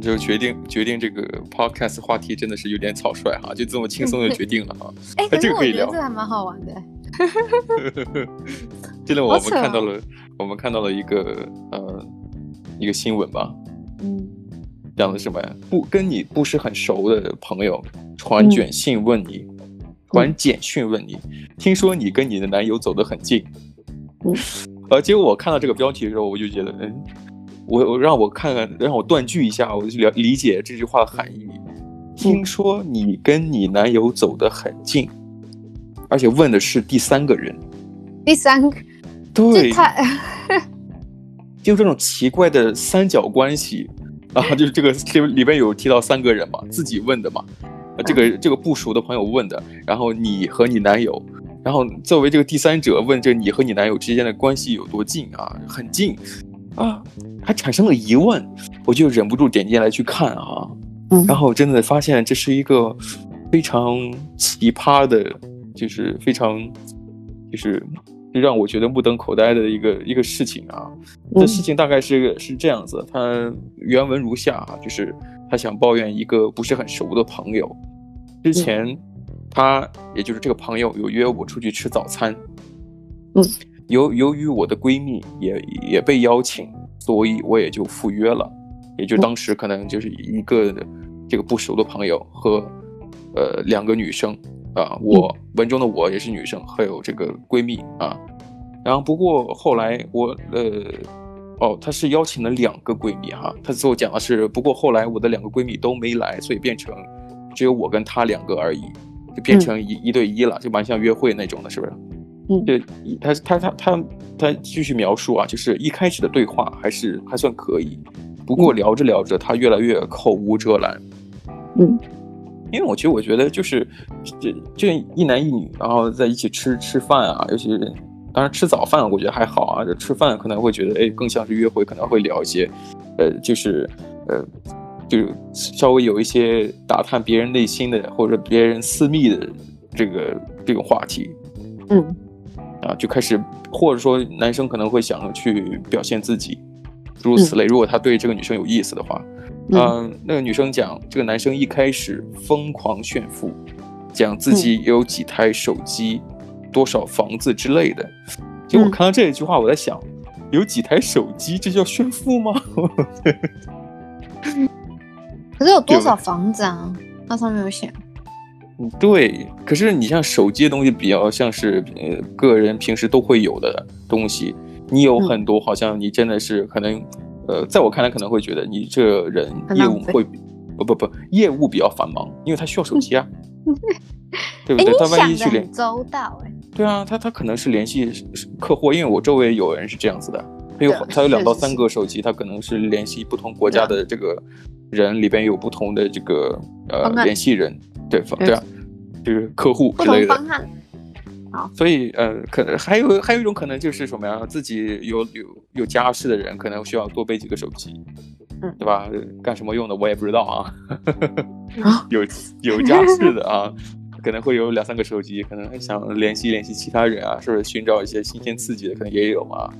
就决定决定这个 podcast 话题真的是有点草率哈，就这么轻松的决定了哈。哎、欸，这个可以聊，这个还蛮好玩的。现在我们看到了，哦、我们看到了一个呃一个新闻吧。嗯。讲的什么呀？不跟你不是很熟的朋友传简讯问你，传、嗯、简讯问你，听说你跟你的男友走得很近。嗯。呃，结果我看到这个标题的时候，我就觉得，嗯。我我让我看看，让我断句一下，我就了理解这句话的含义。听说你跟你男友走得很近，而且问的是第三个人。第三个，对，就这种奇怪的三角关系啊，就是这个这里边有提到三个人嘛，自己问的嘛，啊这个这个不熟的朋友问的，然后你和你男友，然后作为这个第三者问这你和你男友之间的关系有多近啊？很近。啊，还产生了疑问，我就忍不住点进来去看啊，嗯，然后真的发现这是一个非常奇葩的，就是非常，就是让我觉得目瞪口呆的一个一个事情啊。这事情大概是是这样子，他原文如下啊，就是他想抱怨一个不是很熟的朋友，之前他也就是这个朋友有约我出去吃早餐，嗯。由由于我的闺蜜也也被邀请，所以我也就赴约了。也就当时可能就是一个这个不熟的朋友和呃两个女生啊，我文中的我也是女生，还有这个闺蜜啊。然后不过后来我呃哦，她是邀请了两个闺蜜哈，她最后讲的是不过后来我的两个闺蜜都没来，所以变成只有我跟她两个而已，就变成一一对一了，就蛮像约会那种的，是不是？嗯，对，他他他他他继续描述啊，就是一开始的对话还是还算可以，不过聊着聊着，他越来越口无遮拦。嗯，因为我其实我觉得就是这这一男一女，然后在一起吃吃饭啊，尤其是当然吃早饭，我觉得还好啊，这吃饭可能会觉得哎，更像是约会，可能会聊一些，呃，就是呃，就是稍微有一些打探别人内心的或者别人私密的这个这个话题。嗯。啊，就开始，或者说男生可能会想去表现自己，诸如此类。如果他对这个女生有意思的话，嗯，呃、那个女生讲，这个男生一开始疯狂炫富，讲自己有几台手机、嗯、多少房子之类的。结果我看到这一句话，我在想，有几台手机，这叫炫富吗？可是有多少房子啊？那上面有写。对，可是你像手机的东西，比较像是呃个人平时都会有的东西。你有很多，好像你真的是可能，呃，在我看来可能会觉得你这人业务会，不不不，业务比较繁忙，因为他需要手机啊，对不对？他万一去联周到哎，对啊，他他可能是联系客户，因为我周围有人是这样子的，他有他有两到三个手机，他可能是联系不同国家的这个人，里边有不同的这个呃联系人。对方对啊，就是客户之类的。好，所以呃，可能还有还有一种可能就是什么呀？自己有有有家室的人，可能需要多备几个手机，嗯，对吧？干什么用的我也不知道啊。有 有家室的啊，可能会有两三个手机，可能还想联系联系其他人啊，是不是寻找一些新鲜刺激的？可能也有啊。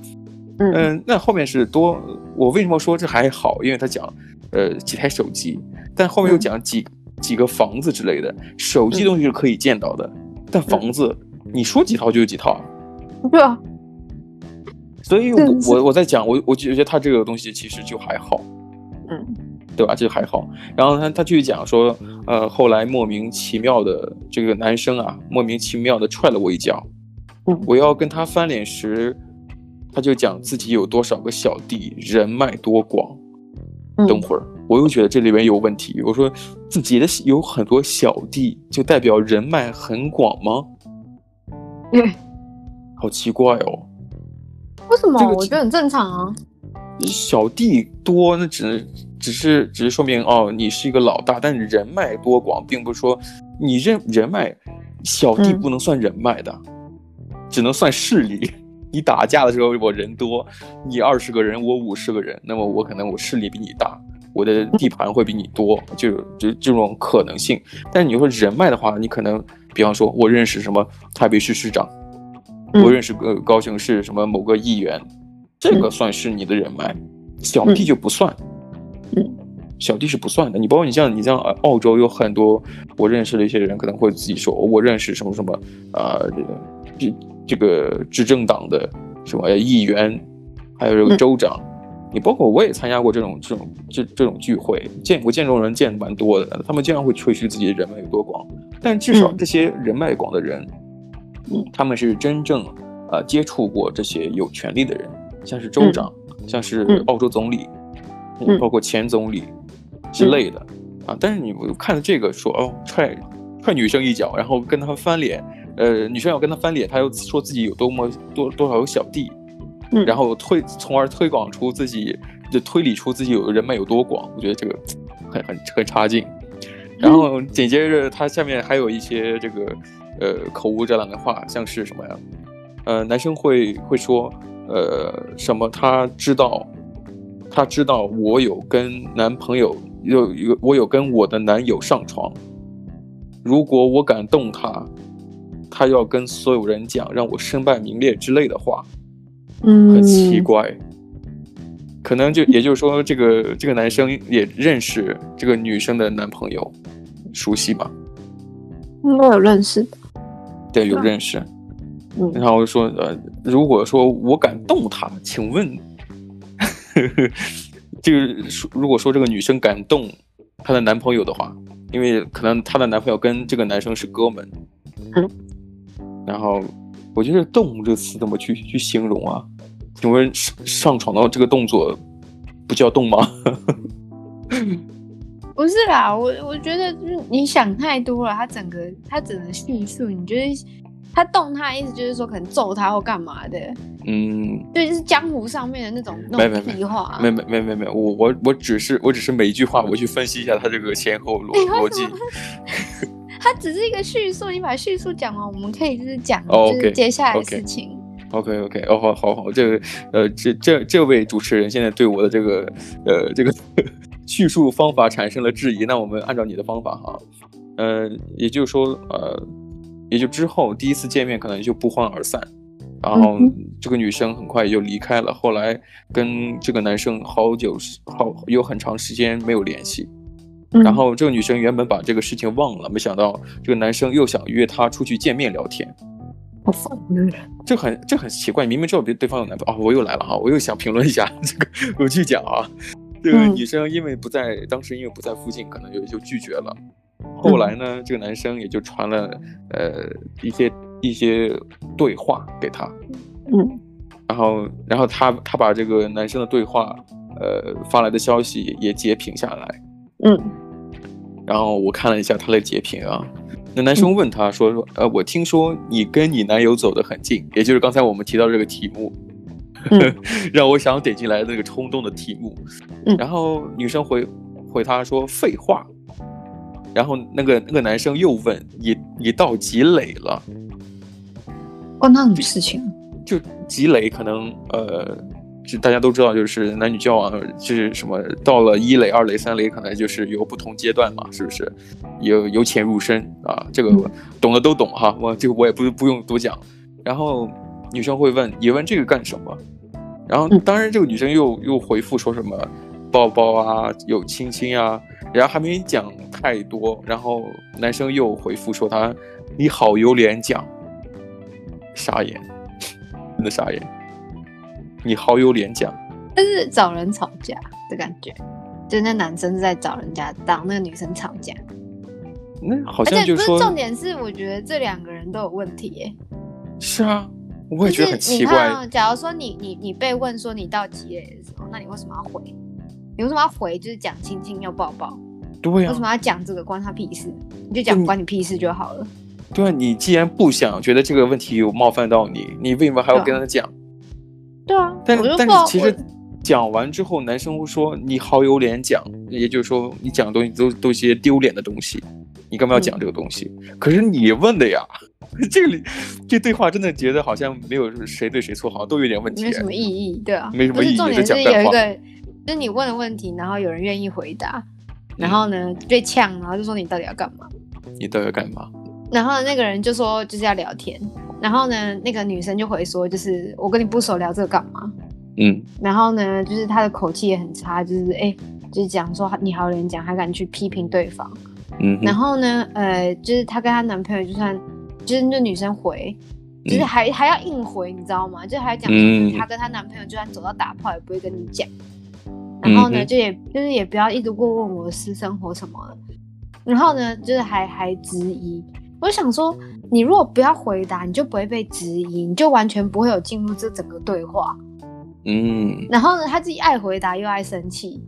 嗯，嗯，那后面是多，我为什么说这还好？因为他讲呃几台手机，但后面又讲几。嗯几个房子之类的，手机东西是可以见到的，嗯、但房子、嗯、你说几套就有几套，对啊。所以我，我我我在讲，我我觉得他这个东西其实就还好，嗯，对吧？就还好。然后他他继续讲说，呃，后来莫名其妙的这个男生啊，莫名其妙的踹了我一脚，嗯，我要跟他翻脸时，他就讲自己有多少个小弟，人脉多广。嗯、等会儿。我又觉得这里面有问题。我说自己的有很多小弟，就代表人脉很广吗？嗯，好奇怪哦。为什么？我觉得很正常啊。小弟多，那只只是只是说明哦，你是一个老大。但是人脉多广，并不是说你人人脉小弟不能算人脉的，嗯、只能算势力。你打架的时候我人多，你二十个人我五十个人，那么我可能我势力比你大。我的地盘会比你多，就就这种可能性。但是你说人脉的话，你可能，比方说，我认识什么台北市市长，嗯、我认识个高雄市什么某个议员，这个算是你的人脉，嗯、小弟就不算。嗯，小弟是不算的。你包括你像你像澳洲有很多我认识的一些人，可能会自己说我认识什么什么啊，这个这这个执政党的什么议员，还有这个州长。嗯你包括我也参加过这种这种这这种聚会，见我见这种人见蛮多的，他们经常会吹嘘自己的人脉有多广，但至少这些人脉广的人，嗯，他们是真正啊、呃、接触过这些有权力的人，像是州长，嗯、像是澳洲总理，嗯，包括前总理之类的、嗯、啊。但是你看了这个说哦踹踹女生一脚，然后跟他翻脸，呃，女生要跟他翻脸，他又说自己有多么多多少有小弟。然后推，从而推广出自己，就推理出自己有人脉有多广。我觉得这个很很很差劲。然后紧接着他下面还有一些这个呃口无遮拦的话，像是什么呀？呃，男生会会说呃什么？他知道，他知道我有跟男朋友有有我有跟我的男友上床。如果我敢动他，他要跟所有人讲，让我身败名裂之类的话。嗯，很奇怪，可能就也就是说，这个这个男生也认识这个女生的男朋友，熟悉吧？应该有认识的，对，有认识。嗯，然后说，呃，如果说我敢动他，请问，这个如果说这个女生敢动她的男朋友的话，因为可能她的男朋友跟这个男生是哥们，嗯，然后。我觉得“动”这个词怎么去去形容啊？请问上上床的这个动作不叫动吗？不是啦，我我觉得你想太多了。他整个他整个叙述，你觉得他动他的意思就是说可能揍他或干嘛的？嗯，对，就是江湖上面的那种那种屁话。没没没没没，我我我只是我只是每一句话我去分析一下他这个前后逻逻辑。它只是一个叙述，你把叙述讲完，我们可以就是讲就是接下来的事情。OK OK，哦好好好，这个呃这这这位主持人现在对我的这个呃这个叙述方法产生了质疑，那我们按照你的方法哈，呃也就是说呃也就之后第一次见面可能就不欢而散，然后这个女生很快也就离开了，后来跟这个男生好久好有很长时间没有联系。然后这个女生原本把这个事情忘了，没想到这个男生又想约她出去见面聊天。好烦的人，这很这很奇怪，明明知道对对方有男朋友啊，我又来了哈，我又想评论一下 这个，我去讲啊。这个女生因为不在，当时因为不在附近，可能就就拒绝了。后来呢，这个男生也就传了呃一些一些对话给她，嗯，然后然后他他把这个男生的对话呃发来的消息也截屏下来。嗯，然后我看了一下他的截屏啊，那男生问他说说，呃，我听说你跟你男友走得很近，也就是刚才我们提到这个题目，嗯、让我想点进来的那个冲动的题目。嗯、然后女生回回他说废话，然后那个那个男生又问你你到几垒了？关他什么事情？就积累可能呃。大家都知道，就是男女交往，就是什么到了一垒、二垒、三垒，可能就是有不同阶段嘛，是不是？由由浅入深啊，这个懂的都懂哈，我这个我也不不用多讲。然后女生会问，你问这个干什么？然后当然这个女生又又回复说什么抱抱啊，有亲亲啊，然后还没讲太多，然后男生又回复说他你好有脸讲，傻眼，真的傻眼。你好有脸讲，但是找人吵架的感觉，就那男生是在找人家当那个女生吵架。那好像就是说，不是重点是，我觉得这两个人都有问题耶。是啊，我也觉得很奇怪。你看哦，假如说你你你被问说你到几点的时候，那你为什么要回？你为什么要回？就是讲亲亲又抱抱。对呀、啊。为什么要讲这个？关他屁事？你就讲关你屁事就好了。对啊，你既然不想觉得这个问题有冒犯到你，你为什么还要跟他讲？对啊，但但是其实讲完之后，男生会说你好有脸讲，也就是说你讲的东西都都是些丢脸的东西，你干嘛要讲这个东西？嗯、可是你问的呀，这里这对话真的觉得好像没有谁对谁错，好像都有点问题，没什么意义，对啊，没什么意义。重点是有一个，就是你问的问题，然后有人愿意回答，然后呢被呛，然后就说你到底要干嘛？你到底要干嘛？然后那个人就说就是要聊天。然后呢，那个女生就回说，就是我跟你不熟，聊这个干嘛？嗯。然后呢，就是她的口气也很差，就是哎，就是讲说你好人讲，还敢去批评对方。嗯，然后呢，呃，就是她跟她男朋友，就算就是那女生回，就是还、嗯、还要硬回，你知道吗？就还讲说她跟她男朋友，就算走到打炮也不会跟你讲。然后呢，就也就是也不要一直过问我的私生活什么的。然后呢，就是还还质疑。我想说，你如果不要回答，你就不会被质疑，你就完全不会有进入这整个对话。嗯。然后呢，他自己爱回答又爱生气，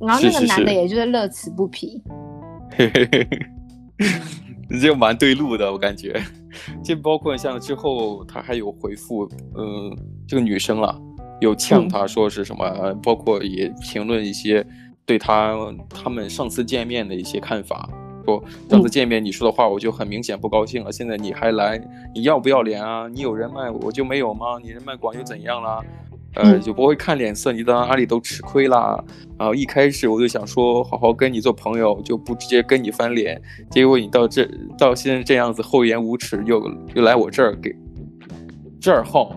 然后那个男的也就是乐此不疲。嘿嘿嘿，这蛮对路的，我感觉。就包括像之后他还有回复，嗯，这个女生啊，有呛他说是什么，嗯、包括也评论一些对他他们上次见面的一些看法。说上次见面你说的话我就很明显不高兴了，嗯、现在你还来，你要不要脸啊？你有人脉我就没有吗？你人脉广又怎样啦？呃，就不会看脸色，你到哪里都吃亏啦。然后一开始我就想说好好跟你做朋友，就不直接跟你翻脸，结果你到这到现在这样子厚颜无耻，又又来我这儿给这儿耗。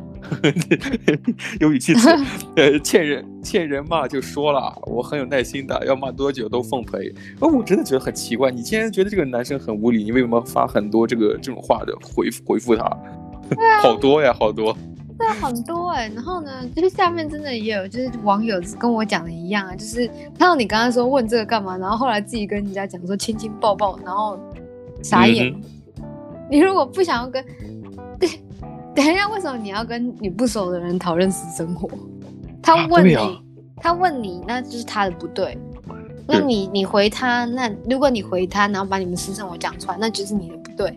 有语气词，呃，欠人欠人骂就说了，我很有耐心的，要骂多久都奉陪。哦，我真的觉得很奇怪，你既然觉得这个男生很无理，你为什么发很多这个这种话的回复回复他？啊、好多呀，好多。对，很多哎。然后呢，就是下面真的也有，就是网友跟我讲的一样啊，就是看到你刚刚说问这个干嘛，然后后来自己跟人家讲说亲亲抱抱，然后傻眼。嗯、你如果不想要跟。等一下，为什么你要跟你不熟的人讨论私生活？他问你，啊啊、他问你，那就是他的不对。那你你回他，那如果你回他，然后把你们私生活讲出来，那就是你的不对。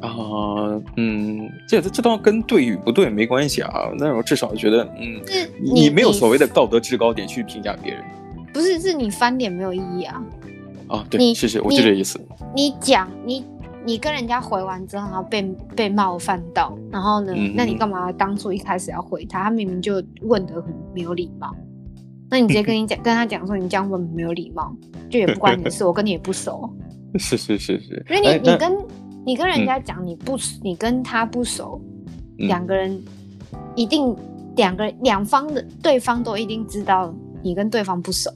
啊、呃，嗯，这这倒跟对与不对没关系啊。那我至少觉得，嗯，你，你没有所谓的道德制高点去评价别人。不是，是你翻脸没有意义啊。啊，对，你是是，我就这意思。你讲你。你跟人家回完之后，然后被被冒犯到，然后呢？嗯、那你干嘛当初一开始要回他？他明明就问得很没有礼貌，那你直接跟你讲，跟他讲说你这样问没有礼貌，就也不关你的事，我跟你也不熟。是是是是，因为你、哎、你跟你跟人家讲你不、嗯、你跟他不熟，两个人一定两个人两方的对方都一定知道你跟对方不熟。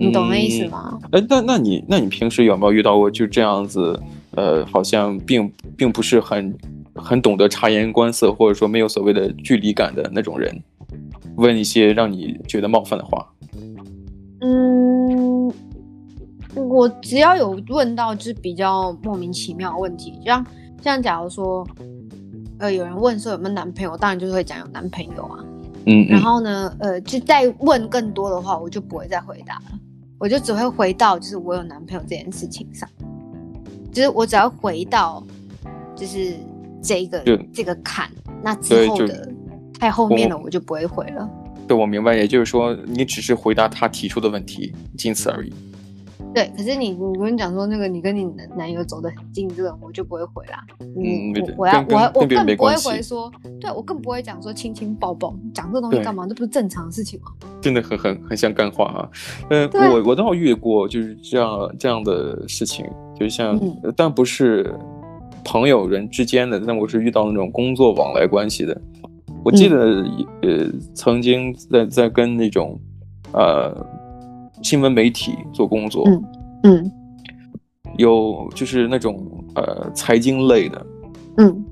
你懂那意思吗？哎、嗯，那那你那你平时有没有遇到过就这样子，呃，好像并并不是很很懂得察言观色，或者说没有所谓的距离感的那种人，问一些让你觉得冒犯的话？嗯，我只要有问到就是比较莫名其妙的问题，像像假如说，呃，有人问说有没有男朋友，当然就是会讲有男朋友啊。嗯，嗯，然后呢，呃，就再问更多的话，我就不会再回答了。我就只会回到就是我有男朋友这件事情上，就是我只要回到就是这个这个坎，那之后的太后面了我就不会回了。对，我明白，也就是说你只是回答他提出的问题，仅此而已。对，可是你你跟你讲说那个你跟你男友走得很近，这个我就不会回啦。嗯，我我要我我更不会回说，对我更不会讲说亲亲抱抱，讲这东西干嘛？这不是正常的事情吗？真的很很很像干话啊。呃，我我倒遇过就是这样这样的事情，就像但不是朋友人之间的，但我是遇到那种工作往来关系的。我记得呃曾经在在跟那种呃。新闻媒体做工作，嗯，嗯，有就是那种呃财经类的，嗯，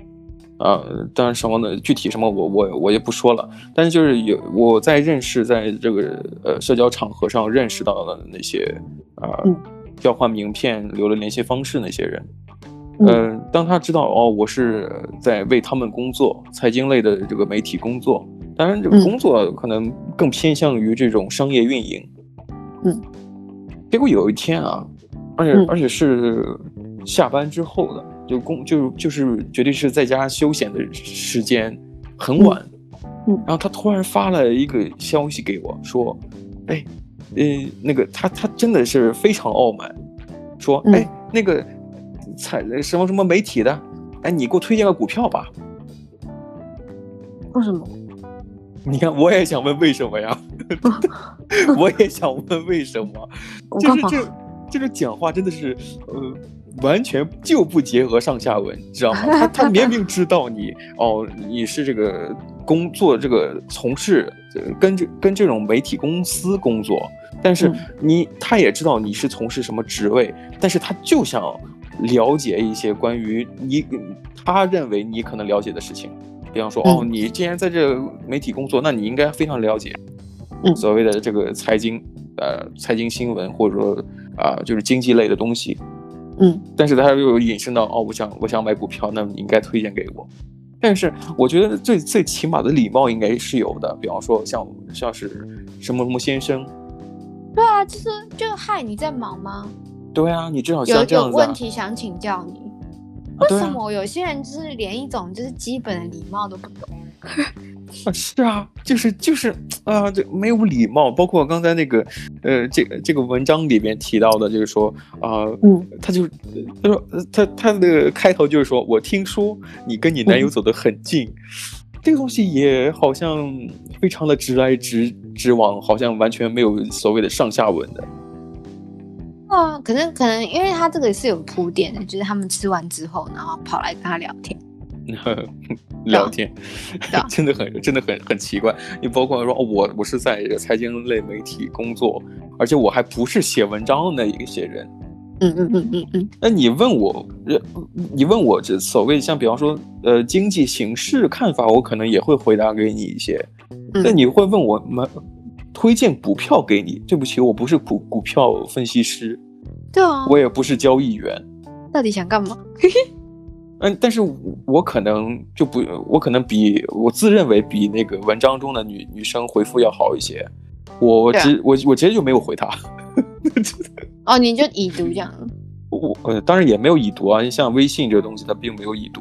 呃，当然什么的具体什么我我我也不说了，但是就是有我在认识在这个呃社交场合上认识到的那些啊、呃嗯、交换名片留了联系方式那些人，嗯、呃，当他知道哦我是在为他们工作，财经类的这个媒体工作，当然这个工作可能更偏向于这种商业运营。嗯，结果有一天啊，而且、嗯、而且是下班之后的，就工就就是绝对是在家休闲的时间，很晚。嗯，然后他突然发了一个消息给我，说：“哎，呃，那个他他真的是非常傲慢，说，哎，嗯、那个采什么什么媒体的，哎，你给我推荐个股票吧。”为什么？你看，我也想问为什么呀？我也想问为什么？就是这，这个讲话真的是，呃，完全就不结合上下文，知道吗？他他明明知道你哦，你是这个工作这个从事跟这跟这种媒体公司工作，但是你、嗯、他也知道你是从事什么职位，但是他就想了解一些关于你他认为你可能了解的事情，比方说、嗯、哦，你既然在这媒体工作，那你应该非常了解，所谓的这个财经呃财经新闻或者说啊、呃、就是经济类的东西。嗯，但是他又引申到哦，我想我想买股票，那么你应该推荐给我。但是我觉得最最起码的礼貌应该是有的，比方说像像是什么什么先生，对啊，就是就嗨，你在忙吗？对啊，你至少像这样、啊、有有问题想请教你，为什么有些人就是连一种就是基本的礼貌都不懂？啊，是啊，就是就是啊，这没有礼貌。包括刚才那个，呃，这个这个文章里面提到的，就是说啊，呃、嗯，他就他说他他的开头就是说我听说你跟你男友走得很近，嗯、这个东西也好像非常的直来直直往，好像完全没有所谓的上下文的。啊，可能可能因为他这个是有铺垫的，就是他们吃完之后，然后跑来跟他聊天。聊天，真的很真的很很奇怪。你包括说，哦，我我是在财经类媒体工作，而且我还不是写文章的那一些人。嗯嗯嗯嗯嗯。那你问我，你问我这所谓像比方说，呃，经济形势看法，我可能也会回答给你一些。那你会问我们推荐股票给你？对不起，我不是股股票分析师。对啊。我也不是交易员。到底想干嘛？嗯，但是我可能就不，我可能比我自认为比那个文章中的女女生回复要好一些。我直、啊、我我直接就没有回她。哦，你就已读这样？我呃，当然也没有已读啊。像微信这个东西，它并没有已读。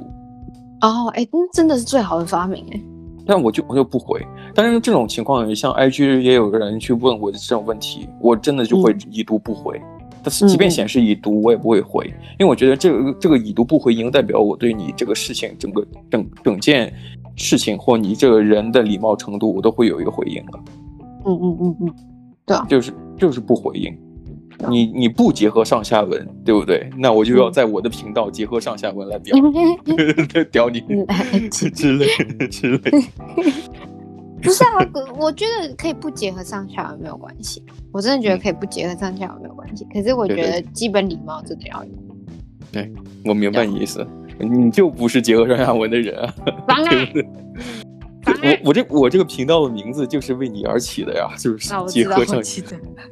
哦，哎，那真的是最好的发明哎。但我就我就不回。但是这种情况，像 IG 也有人去问我的这种问题，我真的就会已读不回。嗯即便显示已读，我也不会回，因为我觉得这个这个已读不回应，代表我对你这个事情整个整整件事情或你这个人的礼貌程度，我都会有一个回应的。嗯嗯嗯嗯，对，就是就是不回应，你你不结合上下文，对不对？那我就要在我的频道结合上下文来表 屌你之类的之类。不是啊，我觉得可以不结合上下文没有关系。我真的觉得可以不结合上下文没有关系。可是我觉得基本礼貌真的要有。对，我明白你意思，你就不是结合上下文的人啊。对不对？我我这我这个频道的名字就是为你而起的呀，是不是？结合上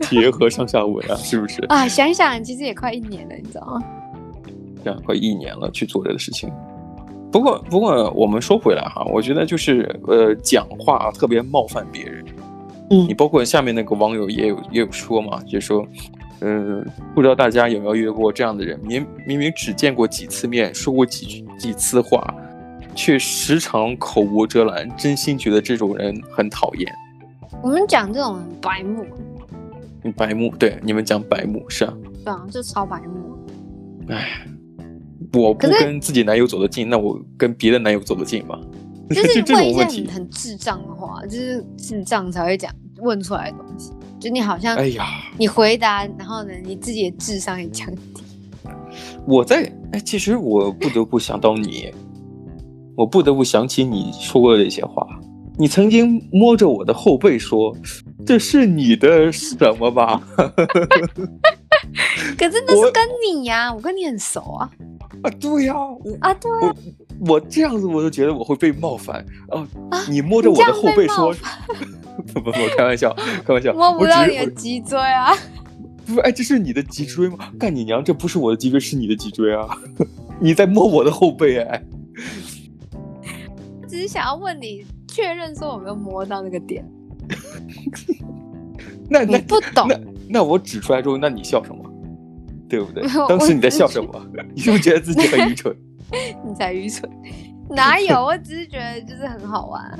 结合上下文啊，是不是？啊，想想其实也快一年了，你知道吗？这样快一年了，去做这个事情。不过，不过我们说回来哈，我觉得就是呃，讲话特别冒犯别人。嗯，你包括下面那个网友也有也有说嘛，就说，嗯、呃，不知道大家有没有遇过这样的人，明明明只见过几次面，说过几几次话，却时常口无遮拦，真心觉得这种人很讨厌。我们讲这种白目，白目，对，你们讲白目是啊，对啊，就超白目。哎。我不跟自己男友走得近，那我跟别的男友走得近吗？就是问一些很很智障的话，就是智障才会讲问出来的东西。就你好像，哎呀，你回答，然后呢，你自己的智商也降低。我在哎，其实我不得不想到你，我不得不想起你说过的一些话。你曾经摸着我的后背说：“这是你的什么吧？” 可是那是跟你呀，我，我跟你很熟啊。啊，对呀，啊，对啊，我我这样子我都觉得我会被冒犯啊！你摸着我的后背说，不不不，开玩笑，开玩笑，摸不到你的脊椎啊！不是，哎，这是你的脊椎吗？干你娘！这不是我的脊椎，是你的脊椎啊！你在摸我的后背哎！只是想要问你确认说我没有摸到那个点。那那不懂那？那我指出来之后，那你笑什么？对不对？当时你在笑什么？你是不是觉得自己很愚蠢？你才愚蠢，哪有？我只是觉得就是很好玩。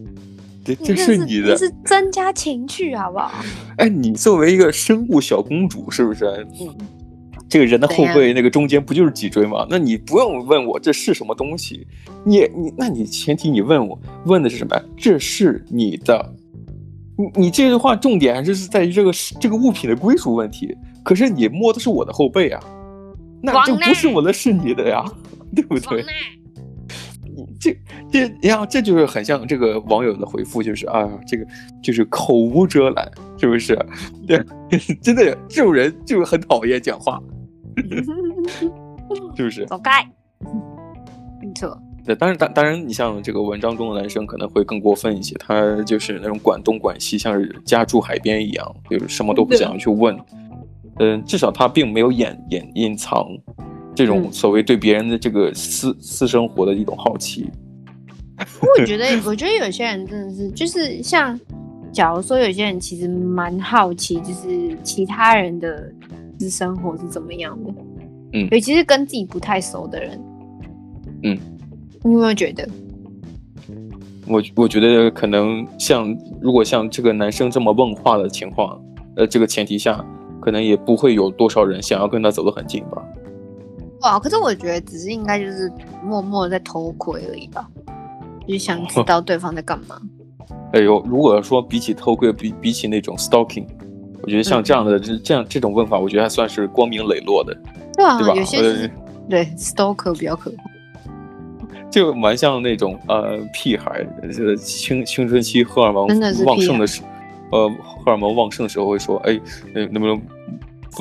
这，这是你的，是增加情趣，好不好？哎，你作为一个生物小公主，是不是？嗯。这个人的后背那个中间不就是脊椎吗？那你不用问我这是什么东西，你你，那你前提你问我问的是什么呀？这是你的。你你这句话重点还是在于这个这个物品的归属问题。可是你摸的是我的后背啊，那就不是我的，是你的呀，对不对？这这你看，这就是很像这个网友的回复，就是啊，这个就是口无遮拦，是不是？对，真的这种人就是很讨厌讲话，是不是？走开，没错。对，当然，当当然，你像这个文章中的男生可能会更过分一些，他就是那种管东管西，像是家住海边一样，就是什么都不想要去问。嗯，至少他并没有掩掩隐藏这种所谓对别人的这个私、嗯、私生活的一种好奇。我觉得，我觉得有些人真的是，就是像，假如说有些人其实蛮好奇，就是其他人的私生活是怎么样的。嗯，尤其是跟自己不太熟的人。嗯。你有没有觉得？我我觉得可能像如果像这个男生这么问话的情况，呃，这个前提下，可能也不会有多少人想要跟他走得很近吧。哇，可是我觉得只是应该就是默默的在偷窥而已吧，就是想知道对方在干嘛。哎呦，如果说比起偷窥，比比起那种 stalking，我觉得像这样的这、嗯、这样这种问法，我觉得还算是光明磊落的，对啊，对吧？有些是对 stalker 比较可怕。就蛮像那种呃屁孩，呃青青春期荷尔蒙旺盛的时，呃荷尔蒙旺盛的时候会说，哎，能不能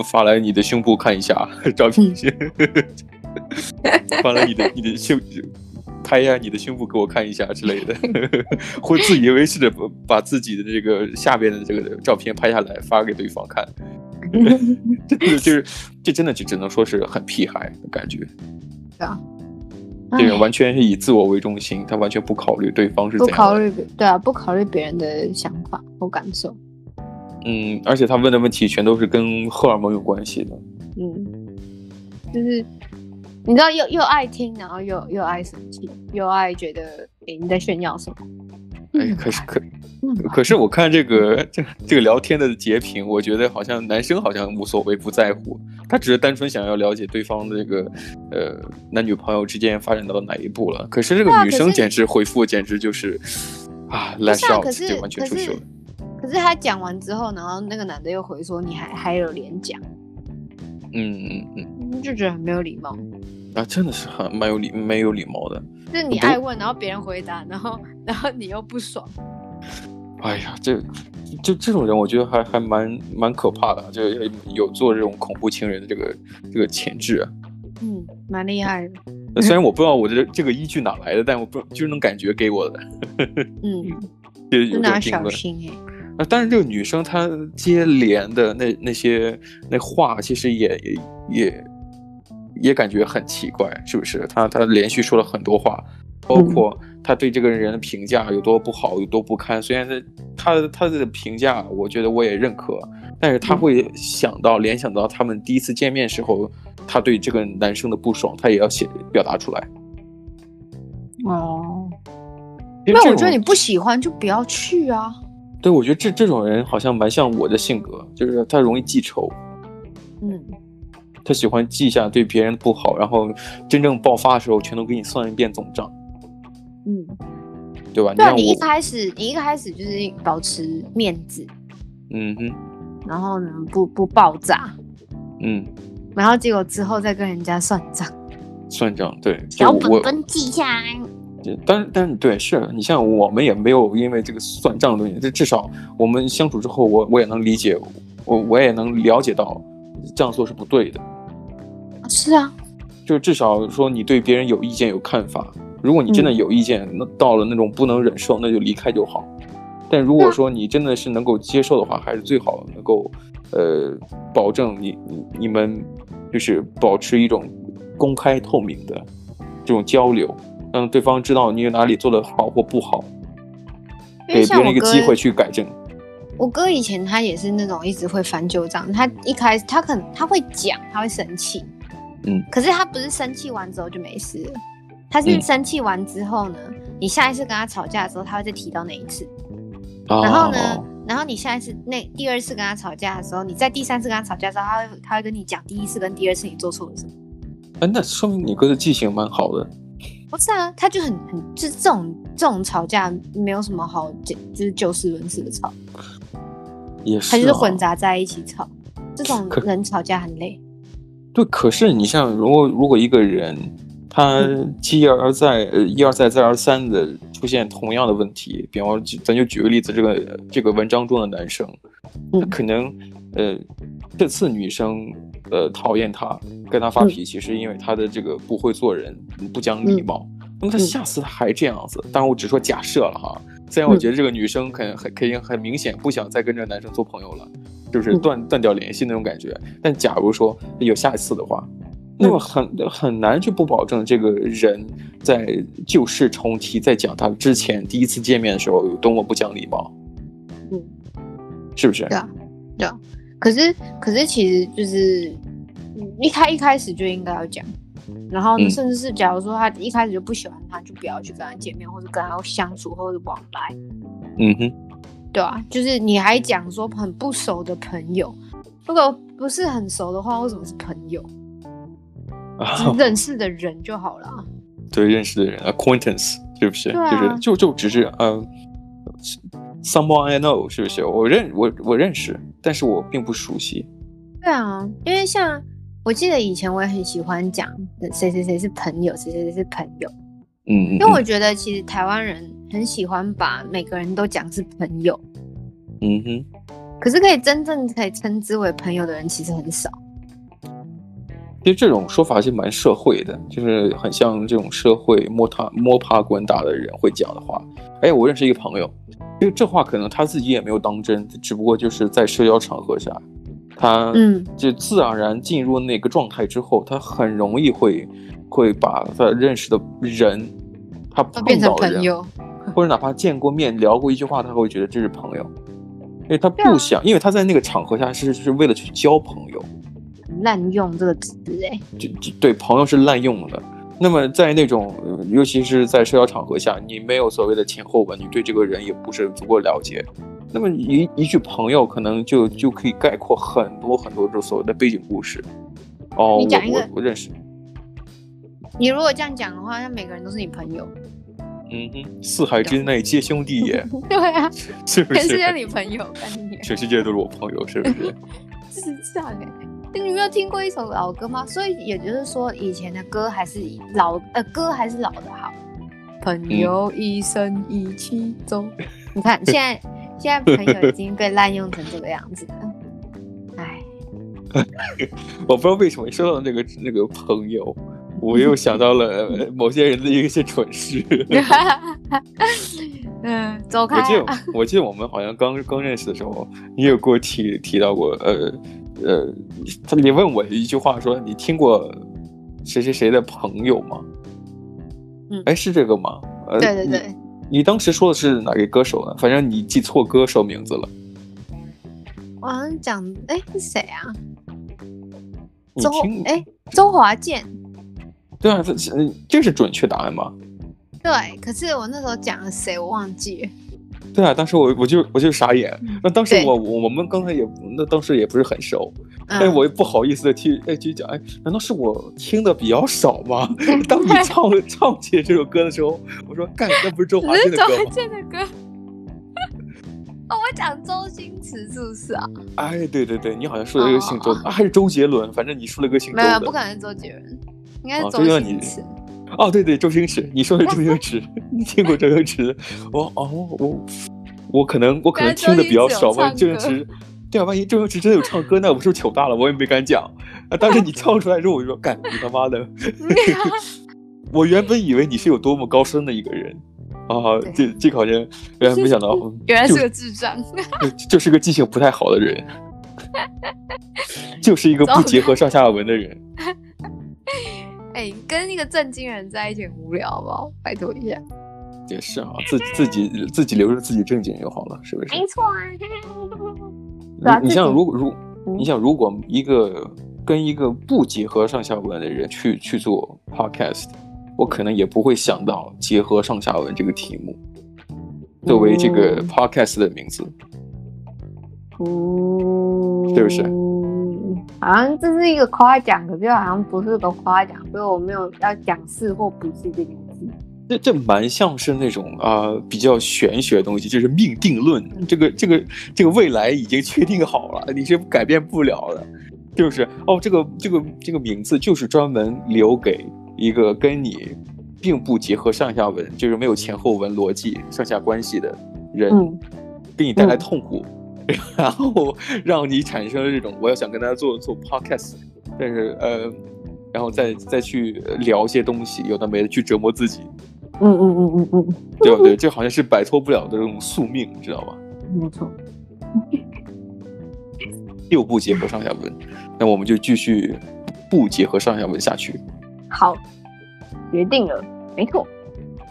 发来你的胸部看一下 照片？发来你的你的胸，拍一下你的胸部给我看一下之类的，会自以为是的把自己的这个下边的这个照片拍下来发给对方看，这就是这真的就只能说是很屁孩的感觉，对啊。这个完全是以自我为中心，他完全不考虑对方是怎样。不考虑，对啊，不考虑别人的想法和感受。嗯，而且他问的问题全都是跟荷尔蒙有关系的。嗯，就是你知道又又爱听，然后又又爱生气，又爱觉得诶你在炫耀什么？哎，可是可。可是我看这个这这个聊天的截屏，我觉得好像男生好像无所谓不在乎，他只是单纯想要了解对方的这个呃男女朋友之间发展到哪一步了。可是这个女生简直回复简直就是啊，lash out 就完全出糗了。可是他讲完之后，然后那个男的又回说你还还有脸讲，嗯嗯嗯，就觉得很没有礼貌啊，真的是很蛮有礼没有礼貌的。就是你爱问，然后别人回答，然后然后你又不爽。哎呀，这就这种人，我觉得还还蛮蛮可怕的，就有做这种恐怖情人的这个这个潜质啊。嗯，蛮厉害的。虽然我不知道我这这个依据哪来的，但我不就是能感觉给我的。嗯，就有点小心哎。啊，但是这个女生她接连的那那些那话，其实也也也也感觉很奇怪，是不是？他他连续说了很多话。包括他对这个人的评价有多不好，有多不堪。虽然他他他的评价，我觉得我也认可，但是他会想到联想到他们第一次见面时候，他对这个男生的不爽，他也要写表达出来。哦，那我觉得你不喜欢就不要去啊。对，我觉得这这种人好像蛮像我的性格，就是他容易记仇。嗯，他喜欢记下对别人不好，然后真正爆发的时候，全都给你算一遍总账。嗯，对吧？对啊，你一开始你一开始就是保持面子，嗯哼，然后呢，不不爆炸，嗯，然后结果之后再跟人家算账，算账，对，小本本记下来。但但对，是你像我们也没有因为这个算账的东西，这至少我们相处之后，我我也能理解，我我也能了解到这样做是不对的。是啊，就至少说你对别人有意见有看法。如果你真的有意见，那到了那种不能忍受，那就离开就好。但如果说你真的是能够接受的话，还是最好能够，呃，保证你你你们就是保持一种公开透明的这种交流，让对方知道你有哪里做的好或不好，给别人一个机会去改正。我哥以前他也是那种一直会翻旧账，他一开始他可能他会讲，他会生气，嗯，可是他不是生气完之后就没事了。他是生气完之后呢，嗯、你下一次跟他吵架的时候，他会再提到那一次。哦、然后呢，然后你下一次那第二次跟他吵架的时候，你在第三次跟他吵架的时候，他会他会跟你讲第一次跟第二次你做错了什么。哎、啊，那说明你哥的记性蛮好的。不是啊，他就很很就是这种这种吵架没有什么好就就是就事论事的吵。也是、啊。他就是混杂在一起吵，这种人吵架很累。对，可是你像如果如果一个人。他一而再，呃，一而再，再而三的出现同样的问题。比方，咱就举个例子，这个这个文章中的男生，他可能，呃，这次女生，呃，讨厌他，跟他发脾气，是因为他的这个不会做人，不讲礼貌。那么他下次他还这样子，当然我只说假设了哈。虽然我觉得这个女生可能很肯定很明显不想再跟这个男生做朋友了，就是断断掉联系那种感觉。但假如说有下一次的话。那么很很难去不保证这个人在旧事重提，在讲他之前第一次见面的时候有多么不讲礼貌，嗯，是不是？对啊，对啊。可是可是其实就是一开一开始就应该要讲，然后甚至是假如说他一开始就不喜欢他，就不要去跟他见面，或者跟他相处，或者往来。嗯哼，对啊，就是你还讲说很不熟的朋友，如果不是很熟的话，为什么是朋友？认识的人就好了。对，认识的人，acquaintance，是不是？啊、就是就就只是嗯，someone I know，是不是？我认我我认识，但是我并不熟悉。对啊，因为像我记得以前我也很喜欢讲谁谁谁是朋友，谁谁谁是朋友。嗯，因为我觉得其实台湾人很喜欢把每个人都讲是朋友。嗯哼。可是可以真正可以称之为朋友的人其实很少。其实这种说法是蛮社会的，就是很像这种社会摸他摸爬滚打的人会讲的话。哎，我认识一个朋友，因为这话可能他自己也没有当真，只不过就是在社交场合下，他嗯，就自然而然进入那个状态之后，他很容易会会把他认识的人，他碰到的人，或者哪怕见过面聊过一句话，他会觉得这是朋友，因为他不想，因为他在那个场合下是是为了去交朋友。滥用这个词哎，就就对，朋友是滥用的。那么在那种，尤其是在社交场合下，你没有所谓的前后文，你对这个人也不是足够了解。那么一一句朋友，可能就就可以概括很多很多这所谓的背景故事。哦，你讲一个，我我认识。你如果这样讲的话，那每个人都是你朋友。嗯哼，四海之内皆兄弟也。对啊，是不是？全世界你朋友，全世界都是我朋友，是不是？是这样哎。你没有听过一首老歌吗？所以也就是说，以前的歌还是老呃歌还是老的好。朋友一生一起走。嗯、你看现在现在朋友已经被滥用成这个样子了。哎，我不知道为什么说到那个那个朋友，我又想到了某些人的一些蠢事。嗯，走开。我记得我记得我们好像刚刚认识的时候，你有给我提提到过呃。呃，他你问我一句话说，你听过谁谁谁的朋友吗？嗯，哎，是这个吗？呃，对对对你，你当时说的是哪个歌手呢？反正你记错歌手名字了。我好像讲，哎，是谁啊？周，哎，周华健。对啊，这这是准确答案吗？对，可是我那时候讲了谁，我忘记了。对啊，当时我我就我就傻眼。那当时我我我们刚才也那当时也不是很熟，哎，我也不好意思的去哎去讲，哎，难道是我听的比较少吗？当你唱唱起这首歌的时候，我说干，那不是周华健的歌吗？周华健的歌。哦，我讲周星驰是不是啊？哎，对对对，你好像说了一个姓周啊，还是周杰伦？反正你说了一个姓周的。没有，不可能是周杰伦，应该是周星驰。哦，对对，周星驰，你说的周星驰，你听过周星驰？我哦，我我可能我可能听的比较少，万一周星驰，对啊，万一周星驰真的有唱歌，那我是不是糗大了？我也没敢讲。啊，但是你 唱出来之后，我就说，干你他妈的！我原本以为你是有多么高深的一个人啊，这这好像原来没想到，原来是个智障，就是个记性不太好的人，就是一个不结合上下文的人。哎，跟一个正经人在一起很无聊，好不好？拜托一下。也是啊，自自己自己留着自己正经就好了，是不是？没错啊。你像如果如你想如果一个跟一个不结合上下文的人去去做 podcast，我可能也不会想到结合上下文这个题目作为这个 podcast 的名字，嗯，是不是？好像这是一个夸奖，可是好像不是个夸奖，所以我没有要讲是或不是这件事。这这蛮像是那种啊、呃、比较玄学的东西，就是命定论。这个这个这个未来已经确定好了，你是改变不了的。就是哦，这个这个这个名字就是专门留给一个跟你并不结合上下文，就是没有前后文逻辑、上下关系的人，嗯、给你带来痛苦，嗯、然后让你产生了这种我要想跟大家做做 podcast，但是呃，然后再再去聊一些东西，有的没的去折磨自己。嗯嗯嗯嗯嗯，对不对？这好像是摆脱不了的这种宿命，你知道吧？没错。又不结合上下文，那我们就继续不结合上下文下去。好，决定了，没错。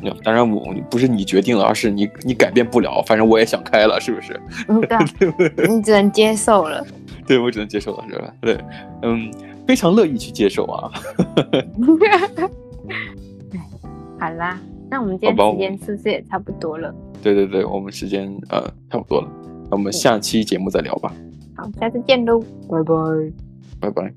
那当然我不是你决定了，而是你你改变不了。反正我也想开了，是不是？嗯，对。你只能接受了。对，我只能接受了，是吧？对，嗯，非常乐意去接受啊。好啦。那我们今天时间是不是也差不多了？对对对，我们时间呃差不多了，那我们下期节目再聊吧。好，下次见喽，拜拜，拜拜。